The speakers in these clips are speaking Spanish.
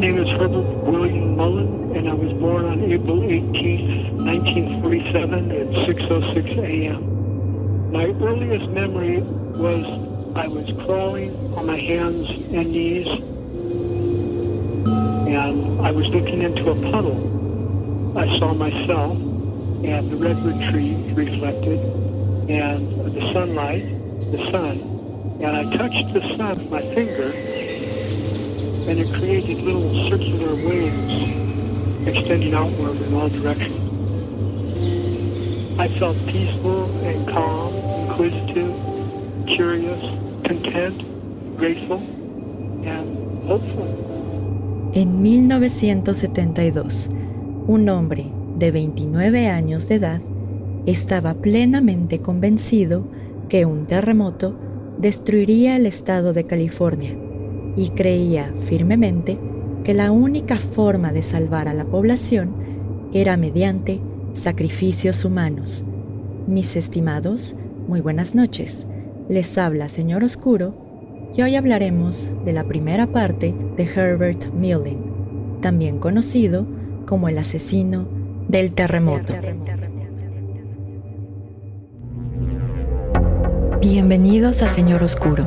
name is Herbert William Mullen, and I was born on April 18, 1947 at 6.06 a.m. My earliest memory was I was crawling on my hands and knees, and I was looking into a puddle. I saw myself and the redwood trees reflected, and the sunlight, the sun, and I touched the sun with my finger, and it created little circular waves extending outward in all directions. I felt peaceful and calm, inquisitive, curious, content, grateful, and hopeful. En 1972, un hombre de 29 años de edad estaba plenamente convencido que un terremoto destruiría el estado de California y creía firmemente que la única forma de salvar a la población era mediante sacrificios humanos. Mis estimados, muy buenas noches. Les habla Señor Oscuro y hoy hablaremos de la primera parte de Herbert Milling, también conocido como el asesino del terremoto. Bienvenidos a Señor Oscuro,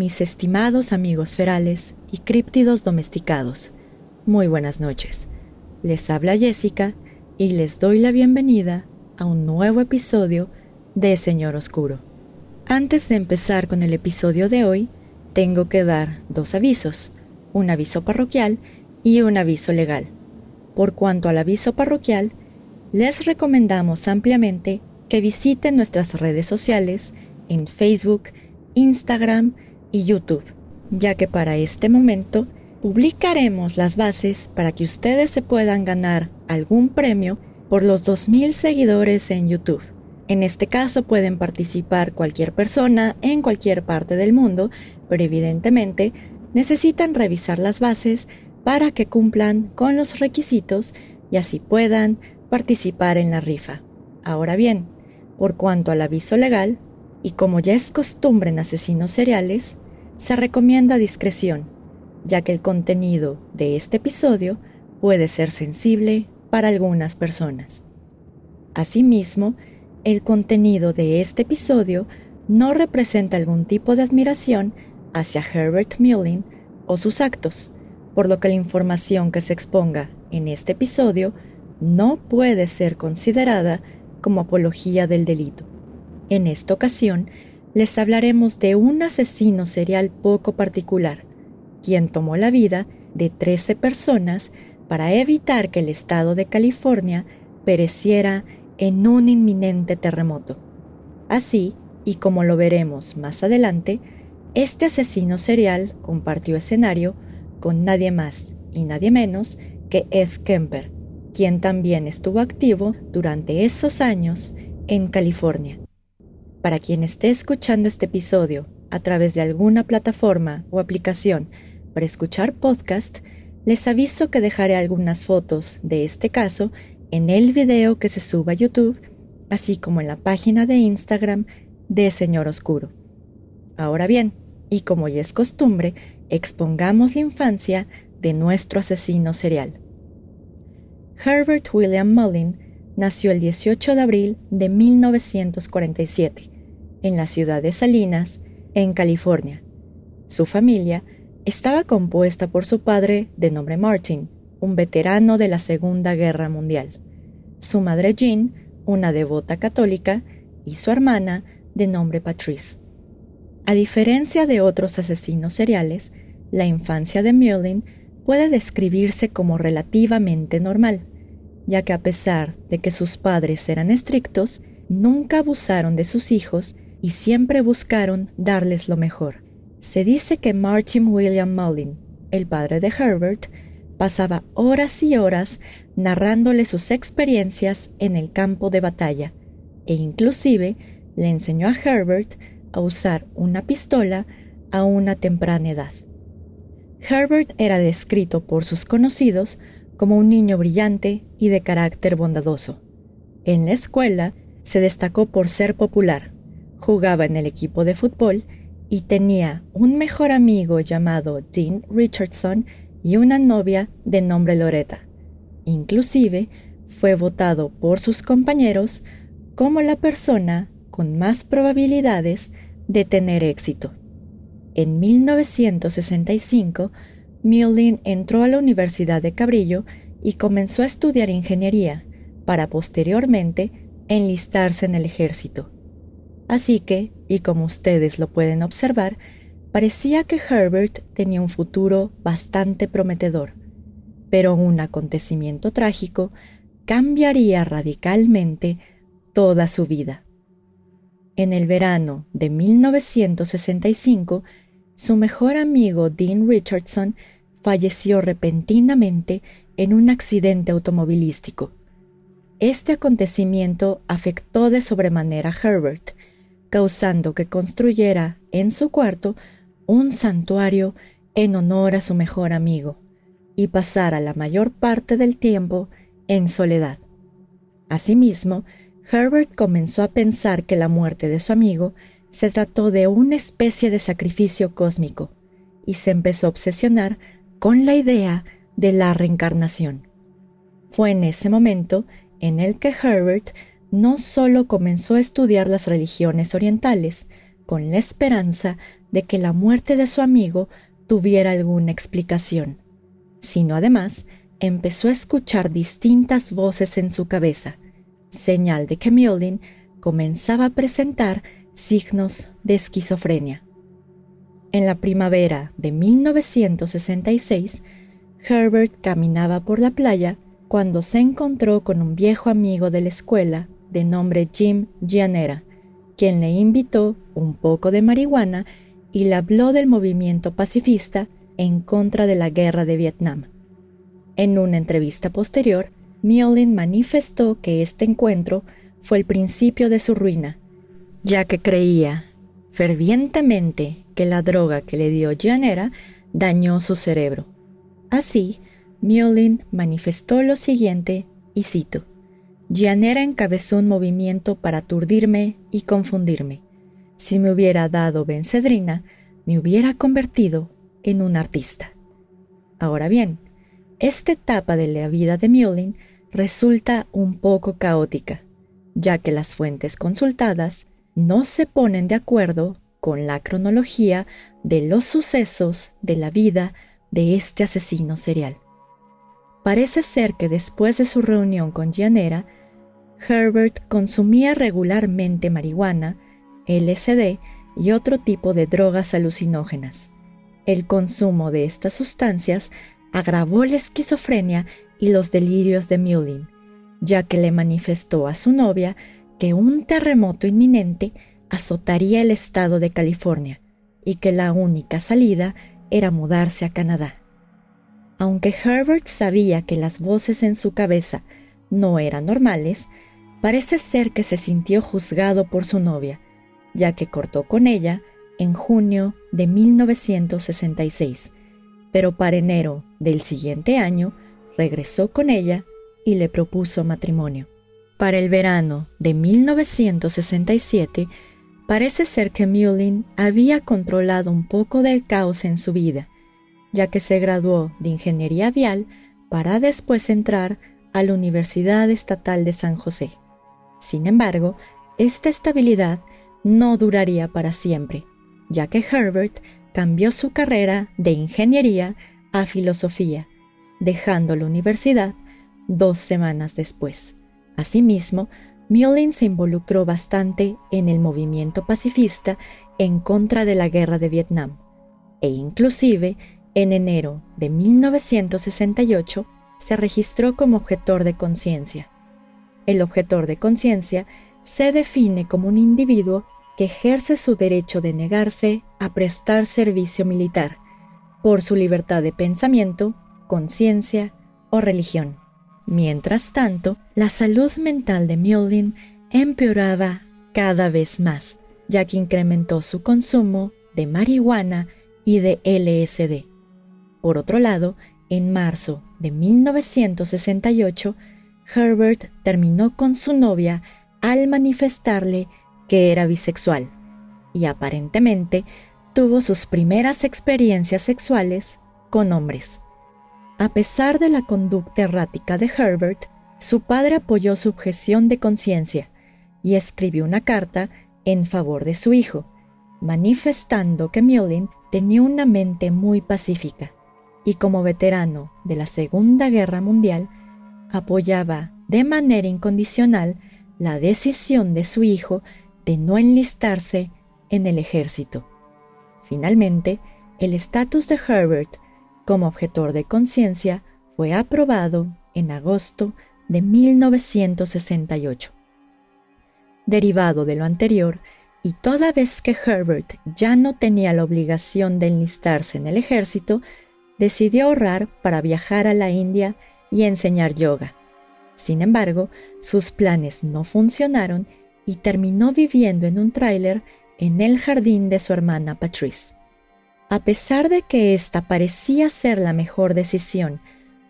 Mis estimados amigos ferales y críptidos domesticados, muy buenas noches. Les habla Jessica y les doy la bienvenida a un nuevo episodio de Señor Oscuro. Antes de empezar con el episodio de hoy, tengo que dar dos avisos, un aviso parroquial y un aviso legal. Por cuanto al aviso parroquial, les recomendamos ampliamente que visiten nuestras redes sociales en Facebook, Instagram y YouTube, ya que para este momento publicaremos las bases para que ustedes se puedan ganar algún premio por los 2.000 seguidores en YouTube. En este caso pueden participar cualquier persona en cualquier parte del mundo, pero evidentemente necesitan revisar las bases para que cumplan con los requisitos y así puedan participar en la rifa. Ahora bien, por cuanto al aviso legal, y como ya es costumbre en asesinos seriales, se recomienda discreción, ya que el contenido de este episodio puede ser sensible para algunas personas. Asimismo, el contenido de este episodio no representa algún tipo de admiración hacia Herbert Milling o sus actos, por lo que la información que se exponga en este episodio no puede ser considerada como apología del delito. En esta ocasión, les hablaremos de un asesino serial poco particular, quien tomó la vida de 13 personas para evitar que el estado de California pereciera en un inminente terremoto. Así, y como lo veremos más adelante, este asesino serial compartió escenario con nadie más y nadie menos que Ed Kemper, quien también estuvo activo durante esos años en California. Para quien esté escuchando este episodio a través de alguna plataforma o aplicación para escuchar podcast, les aviso que dejaré algunas fotos de este caso en el video que se suba a YouTube, así como en la página de Instagram de Señor Oscuro. Ahora bien, y como ya es costumbre, expongamos la infancia de nuestro asesino serial. Herbert William Mullin nació el 18 de abril de 1947 en la ciudad de Salinas, en California. Su familia estaba compuesta por su padre de nombre Martin, un veterano de la Segunda Guerra Mundial, su madre Jean, una devota católica, y su hermana de nombre Patrice. A diferencia de otros asesinos seriales, la infancia de Mullin puede describirse como relativamente normal, ya que a pesar de que sus padres eran estrictos, nunca abusaron de sus hijos y siempre buscaron darles lo mejor. Se dice que Martin William Mullin, el padre de Herbert, pasaba horas y horas narrándole sus experiencias en el campo de batalla e inclusive le enseñó a Herbert a usar una pistola a una temprana edad. Herbert era descrito por sus conocidos como un niño brillante y de carácter bondadoso. En la escuela se destacó por ser popular, jugaba en el equipo de fútbol y tenía un mejor amigo llamado Dean Richardson y una novia de nombre Loretta. Inclusive fue votado por sus compañeros como la persona con más probabilidades de tener éxito. En 1965, Mullin entró a la Universidad de Cabrillo y comenzó a estudiar ingeniería para posteriormente enlistarse en el ejército. Así que, y como ustedes lo pueden observar, parecía que Herbert tenía un futuro bastante prometedor, pero un acontecimiento trágico cambiaría radicalmente toda su vida. En el verano de 1965, su mejor amigo Dean Richardson falleció repentinamente en un accidente automovilístico. Este acontecimiento afectó de sobremanera a Herbert, causando que construyera en su cuarto un santuario en honor a su mejor amigo y pasara la mayor parte del tiempo en soledad. Asimismo, Herbert comenzó a pensar que la muerte de su amigo se trató de una especie de sacrificio cósmico y se empezó a obsesionar con la idea de la reencarnación. Fue en ese momento en el que Herbert no solo comenzó a estudiar las religiones orientales, con la esperanza de que la muerte de su amigo tuviera alguna explicación, sino además empezó a escuchar distintas voces en su cabeza, señal de que Mullin comenzaba a presentar signos de esquizofrenia. En la primavera de 1966, Herbert caminaba por la playa cuando se encontró con un viejo amigo de la escuela de nombre Jim Gianera, quien le invitó un poco de marihuana y le habló del movimiento pacifista en contra de la guerra de Vietnam. En una entrevista posterior, Mullin manifestó que este encuentro fue el principio de su ruina, ya que creía fervientemente que la droga que le dio Gianera dañó su cerebro. Así, Mullin manifestó lo siguiente, y cito, Gianera encabezó un movimiento para aturdirme y confundirme. Si me hubiera dado Bencedrina, me hubiera convertido en un artista. Ahora bien, esta etapa de la vida de Mullin resulta un poco caótica, ya que las fuentes consultadas no se ponen de acuerdo con la cronología de los sucesos de la vida de este asesino serial. Parece ser que después de su reunión con Gianera, Herbert consumía regularmente marihuana, LSD y otro tipo de drogas alucinógenas. El consumo de estas sustancias agravó la esquizofrenia y los delirios de Mullin, ya que le manifestó a su novia que un terremoto inminente azotaría el estado de California y que la única salida era mudarse a Canadá. Aunque Herbert sabía que las voces en su cabeza no eran normales, Parece ser que se sintió juzgado por su novia, ya que cortó con ella en junio de 1966, pero para enero del siguiente año regresó con ella y le propuso matrimonio. Para el verano de 1967, parece ser que Mullin había controlado un poco del caos en su vida, ya que se graduó de ingeniería vial para después entrar a la Universidad Estatal de San José. Sin embargo, esta estabilidad no duraría para siempre, ya que Herbert cambió su carrera de ingeniería a filosofía, dejando la universidad dos semanas después. Asimismo, Mullin se involucró bastante en el movimiento pacifista en contra de la guerra de Vietnam, e inclusive en enero de 1968 se registró como objetor de conciencia. El objetor de conciencia se define como un individuo que ejerce su derecho de negarse a prestar servicio militar por su libertad de pensamiento, conciencia o religión. Mientras tanto, la salud mental de Mullin empeoraba cada vez más, ya que incrementó su consumo de marihuana y de LSD. Por otro lado, en marzo de 1968, Herbert terminó con su novia al manifestarle que era bisexual y aparentemente tuvo sus primeras experiencias sexuales con hombres. A pesar de la conducta errática de Herbert, su padre apoyó su objeción de conciencia y escribió una carta en favor de su hijo, manifestando que Mullin tenía una mente muy pacífica y como veterano de la Segunda Guerra Mundial, apoyaba de manera incondicional la decisión de su hijo de no enlistarse en el ejército. Finalmente, el estatus de Herbert como objetor de conciencia fue aprobado en agosto de 1968. Derivado de lo anterior, y toda vez que Herbert ya no tenía la obligación de enlistarse en el ejército, decidió ahorrar para viajar a la India y enseñar yoga. Sin embargo, sus planes no funcionaron y terminó viviendo en un tráiler en el jardín de su hermana Patrice. A pesar de que esta parecía ser la mejor decisión,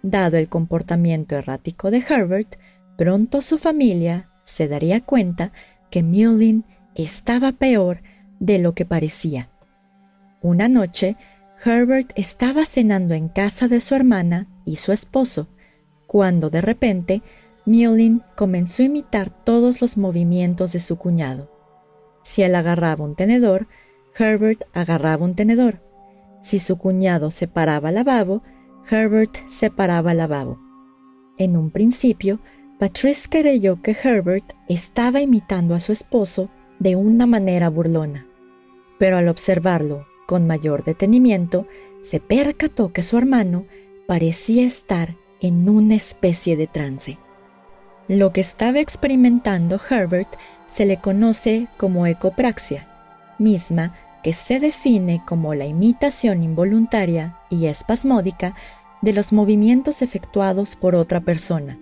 dado el comportamiento errático de Herbert, pronto su familia se daría cuenta que Mullin estaba peor de lo que parecía. Una noche, Herbert estaba cenando en casa de su hermana y su esposo, cuando de repente Mullin comenzó a imitar todos los movimientos de su cuñado. Si él agarraba un tenedor, Herbert agarraba un tenedor. Si su cuñado separaba lavabo, Herbert separaba lavabo. En un principio, Patrice creyó que Herbert estaba imitando a su esposo de una manera burlona, pero al observarlo con mayor detenimiento, se percató que su hermano parecía estar en una especie de trance. Lo que estaba experimentando Herbert se le conoce como ecopraxia, misma que se define como la imitación involuntaria y espasmódica de los movimientos efectuados por otra persona.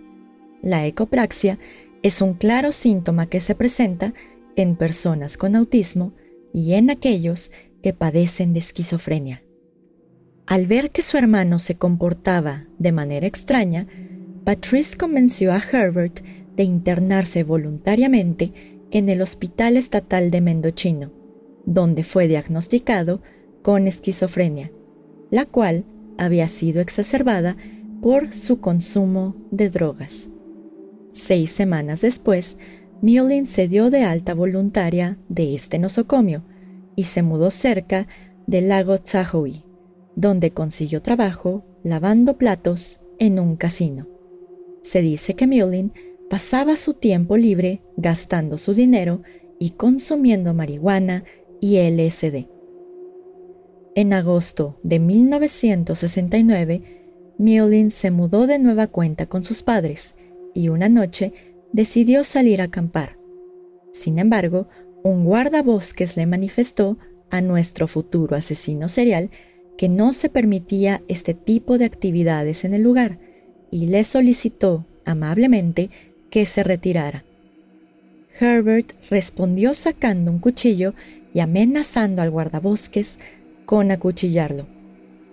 La ecopraxia es un claro síntoma que se presenta en personas con autismo y en aquellos que padecen de esquizofrenia. Al ver que su hermano se comportaba de manera extraña, Patrice convenció a Herbert de internarse voluntariamente en el Hospital Estatal de Mendochino, donde fue diagnosticado con esquizofrenia, la cual había sido exacerbada por su consumo de drogas. Seis semanas después, Mullin se dio de alta voluntaria de este nosocomio y se mudó cerca del lago Tahoe, donde consiguió trabajo lavando platos en un casino. Se dice que Mullin pasaba su tiempo libre gastando su dinero y consumiendo marihuana y LSD. En agosto de 1969, Mullin se mudó de nueva cuenta con sus padres y una noche decidió salir a acampar. Sin embargo, un guardabosques le manifestó a nuestro futuro asesino serial que no se permitía este tipo de actividades en el lugar y le solicitó amablemente que se retirara. Herbert respondió sacando un cuchillo y amenazando al guardabosques con acuchillarlo.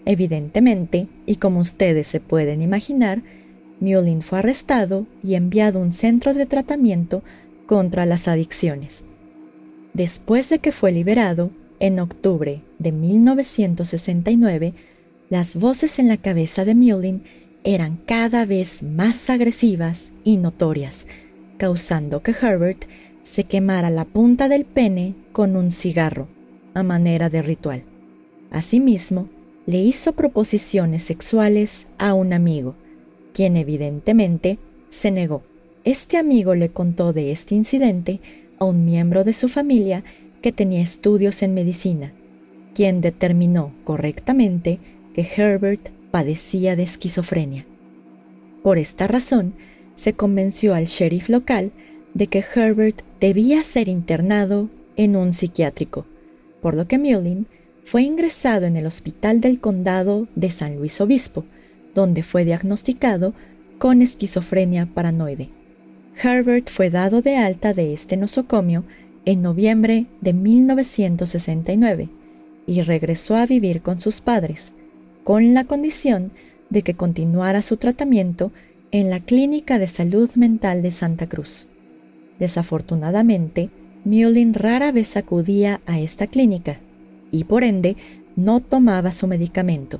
Evidentemente, y como ustedes se pueden imaginar, Mullin fue arrestado y enviado a un centro de tratamiento contra las adicciones. Después de que fue liberado, en octubre de 1969, las voces en la cabeza de Mullin eran cada vez más agresivas y notorias, causando que Herbert se quemara la punta del pene con un cigarro, a manera de ritual. Asimismo, le hizo proposiciones sexuales a un amigo, quien evidentemente se negó. Este amigo le contó de este incidente a un miembro de su familia que tenía estudios en medicina, quien determinó correctamente que Herbert padecía de esquizofrenia. Por esta razón, se convenció al sheriff local de que Herbert debía ser internado en un psiquiátrico, por lo que Mullin fue ingresado en el hospital del condado de San Luis Obispo, donde fue diagnosticado con esquizofrenia paranoide. Herbert fue dado de alta de este nosocomio en noviembre de 1969 y regresó a vivir con sus padres, con la condición de que continuara su tratamiento en la Clínica de Salud Mental de Santa Cruz. Desafortunadamente, Mullin rara vez acudía a esta clínica y por ende no tomaba su medicamento,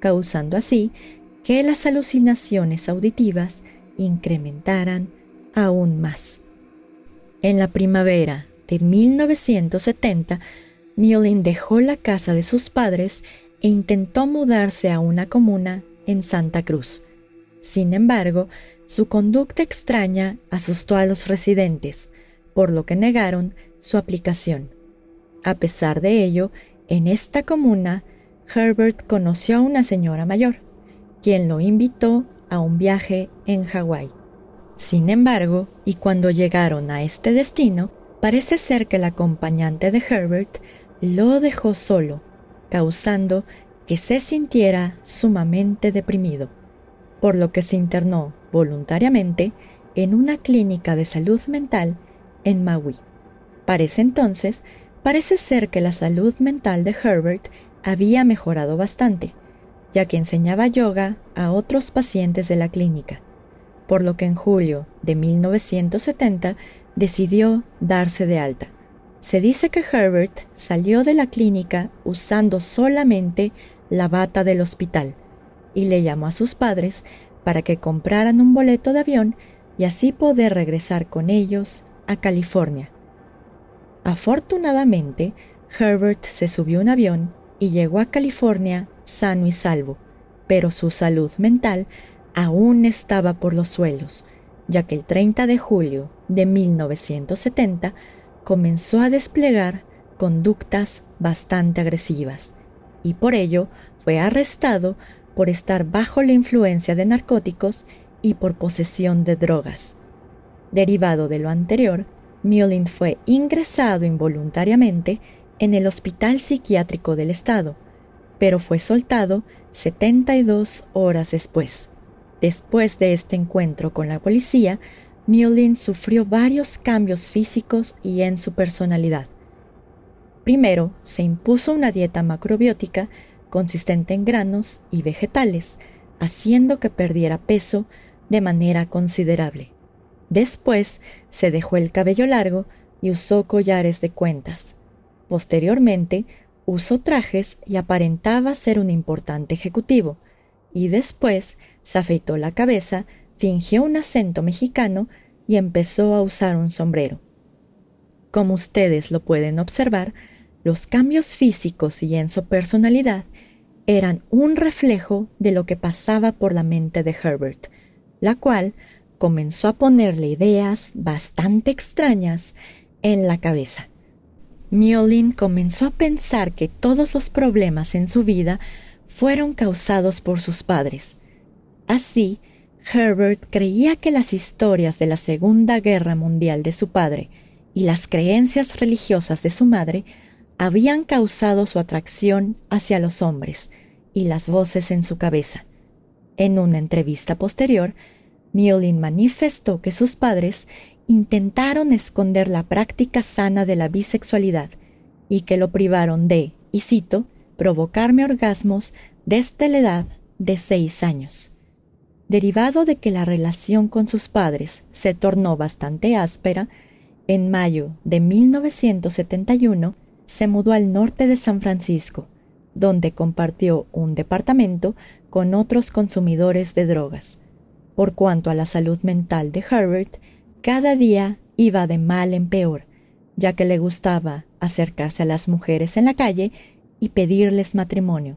causando así que las alucinaciones auditivas incrementaran aún más. En la primavera de 1970, Mullin dejó la casa de sus padres e intentó mudarse a una comuna en Santa Cruz. Sin embargo, su conducta extraña asustó a los residentes, por lo que negaron su aplicación. A pesar de ello, en esta comuna, Herbert conoció a una señora mayor, quien lo invitó a un viaje en Hawái. Sin embargo, y cuando llegaron a este destino, parece ser que el acompañante de Herbert lo dejó solo, causando que se sintiera sumamente deprimido, por lo que se internó voluntariamente en una clínica de salud mental en Maui. Para ese entonces, parece ser que la salud mental de Herbert había mejorado bastante, ya que enseñaba yoga a otros pacientes de la clínica, por lo que en julio de 1970 decidió darse de alta. Se dice que Herbert salió de la clínica usando solamente la bata del hospital y le llamó a sus padres para que compraran un boleto de avión y así poder regresar con ellos a California. Afortunadamente, Herbert se subió a un avión y llegó a California sano y salvo, pero su salud mental aún estaba por los suelos, ya que el 30 de julio de 1970 comenzó a desplegar conductas bastante agresivas y por ello fue arrestado por estar bajo la influencia de narcóticos y por posesión de drogas. Derivado de lo anterior, Mullin fue ingresado involuntariamente en el Hospital Psiquiátrico del Estado, pero fue soltado 72 horas después. Después de este encuentro con la policía, Mullin sufrió varios cambios físicos y en su personalidad. Primero, se impuso una dieta macrobiótica consistente en granos y vegetales, haciendo que perdiera peso de manera considerable. Después se dejó el cabello largo y usó collares de cuentas. Posteriormente usó trajes y aparentaba ser un importante ejecutivo. Y después se afeitó la cabeza, fingió un acento mexicano y empezó a usar un sombrero. Como ustedes lo pueden observar, los cambios físicos y en su personalidad eran un reflejo de lo que pasaba por la mente de Herbert, la cual comenzó a ponerle ideas bastante extrañas en la cabeza. Miolin comenzó a pensar que todos los problemas en su vida fueron causados por sus padres. Así, Herbert creía que las historias de la Segunda Guerra Mundial de su padre y las creencias religiosas de su madre habían causado su atracción hacia los hombres y las voces en su cabeza. En una entrevista posterior, Mullin manifestó que sus padres intentaron esconder la práctica sana de la bisexualidad y que lo privaron de, y cito, provocarme orgasmos desde la edad de seis años. Derivado de que la relación con sus padres se tornó bastante áspera, en mayo de 1971 se mudó al norte de San Francisco, donde compartió un departamento con otros consumidores de drogas. Por cuanto a la salud mental de Herbert, cada día iba de mal en peor, ya que le gustaba acercarse a las mujeres en la calle y pedirles matrimonio,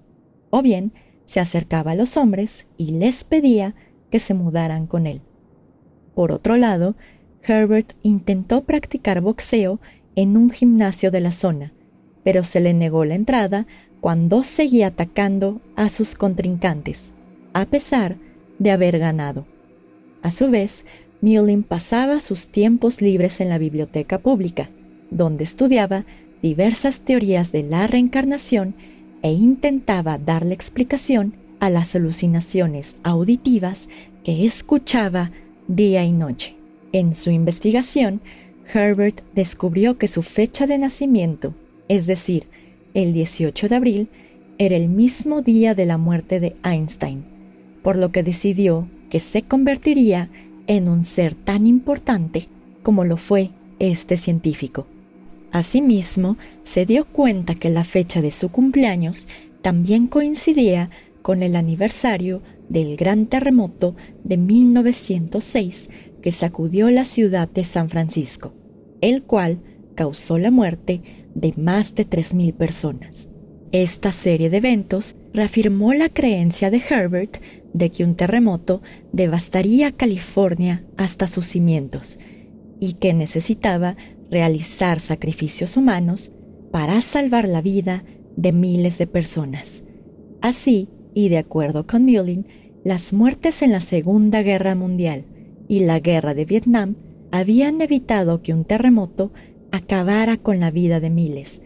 o bien se acercaba a los hombres y les pedía que se mudaran con él. Por otro lado, Herbert intentó practicar boxeo en un gimnasio de la zona, pero se le negó la entrada cuando seguía atacando a sus contrincantes, a pesar de haber ganado. A su vez, Mullin pasaba sus tiempos libres en la biblioteca pública, donde estudiaba diversas teorías de la reencarnación e intentaba darle explicación a las alucinaciones auditivas que escuchaba día y noche. En su investigación, Herbert descubrió que su fecha de nacimiento, es decir, el 18 de abril, era el mismo día de la muerte de Einstein, por lo que decidió que se convertiría en un ser tan importante como lo fue este científico. Asimismo, se dio cuenta que la fecha de su cumpleaños también coincidía con el aniversario del gran terremoto de 1906 que sacudió la ciudad de San Francisco, el cual causó la muerte de más de 3.000 personas. Esta serie de eventos reafirmó la creencia de Herbert de que un terremoto devastaría California hasta sus cimientos y que necesitaba realizar sacrificios humanos para salvar la vida de miles de personas. Así, y de acuerdo con Mullin, las muertes en la Segunda Guerra Mundial y la Guerra de Vietnam habían evitado que un terremoto acabara con la vida de miles,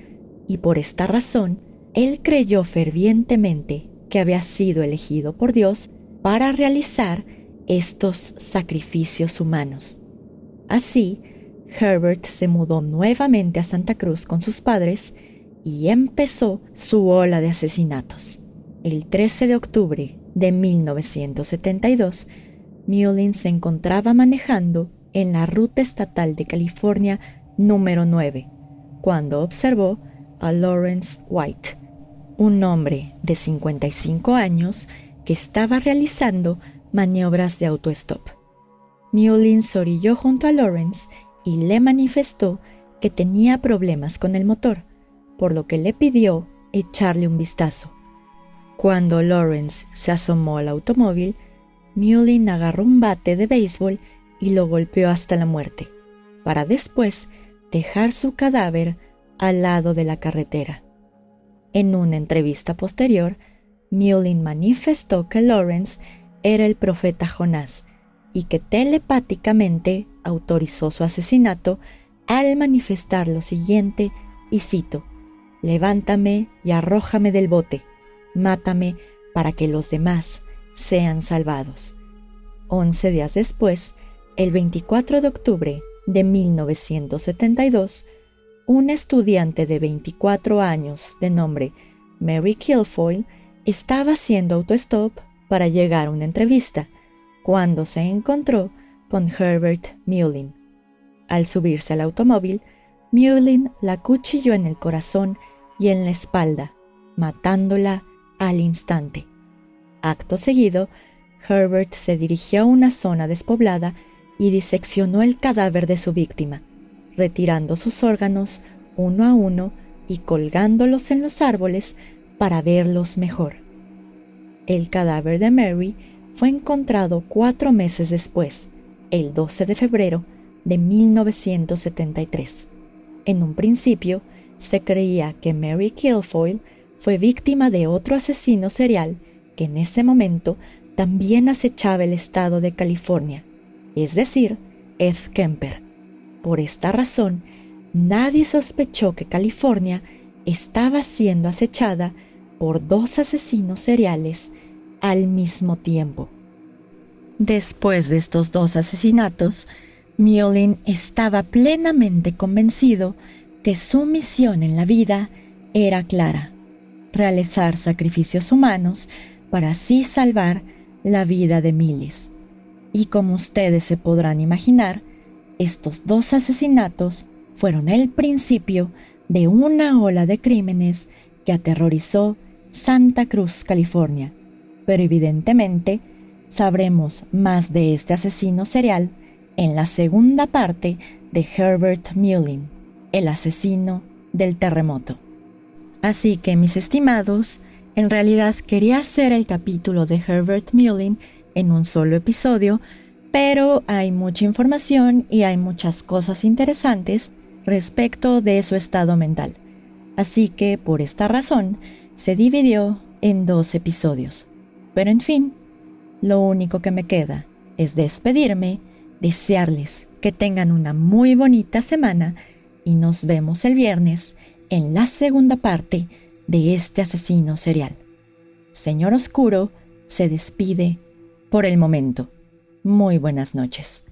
y por esta razón, él creyó fervientemente que había sido elegido por Dios para realizar estos sacrificios humanos. Así, Herbert se mudó nuevamente a Santa Cruz con sus padres y empezó su ola de asesinatos. El 13 de octubre de 1972, Mullin se encontraba manejando en la ruta estatal de California número 9, cuando observó a Lawrence White, un hombre de 55 años que estaba realizando maniobras de autostop. Mullin se orilló junto a Lawrence y le manifestó que tenía problemas con el motor, por lo que le pidió echarle un vistazo. Cuando Lawrence se asomó al automóvil, Mullin agarró un bate de béisbol y lo golpeó hasta la muerte, para después dejar su cadáver al lado de la carretera. En una entrevista posterior, Mullin manifestó que Lawrence era el profeta Jonás y que telepáticamente autorizó su asesinato al manifestar lo siguiente, y cito, Levántame y arrójame del bote, mátame para que los demás sean salvados. Once días después, el 24 de octubre de 1972, un estudiante de 24 años de nombre Mary Kilfoyle estaba haciendo autostop para llegar a una entrevista cuando se encontró con Herbert Mullin. Al subirse al automóvil, Mullin la cuchilló en el corazón y en la espalda, matándola al instante. Acto seguido, Herbert se dirigió a una zona despoblada y diseccionó el cadáver de su víctima, retirando sus órganos uno a uno y colgándolos en los árboles para verlos mejor. El cadáver de Mary fue encontrado cuatro meses después, el 12 de febrero de 1973. En un principio, se creía que Mary Kilfoyle fue víctima de otro asesino serial que en ese momento también acechaba el estado de California, es decir, Ed Kemper. Por esta razón, nadie sospechó que California estaba siendo acechada por dos asesinos seriales al mismo tiempo. Después de estos dos asesinatos, Mullin estaba plenamente convencido que su misión en la vida era clara, realizar sacrificios humanos para así salvar la vida de miles. Y como ustedes se podrán imaginar, estos dos asesinatos fueron el principio de una ola de crímenes que aterrorizó Santa Cruz, California. Pero evidentemente sabremos más de este asesino serial en la segunda parte de Herbert Mullin, el asesino del terremoto. Así que, mis estimados, en realidad quería hacer el capítulo de Herbert Mullin en un solo episodio, pero hay mucha información y hay muchas cosas interesantes respecto de su estado mental. Así que, por esta razón, se dividió en dos episodios. Pero en fin, lo único que me queda es despedirme, desearles que tengan una muy bonita semana y nos vemos el viernes en la segunda parte de este asesino serial. Señor Oscuro se despide por el momento. Muy buenas noches.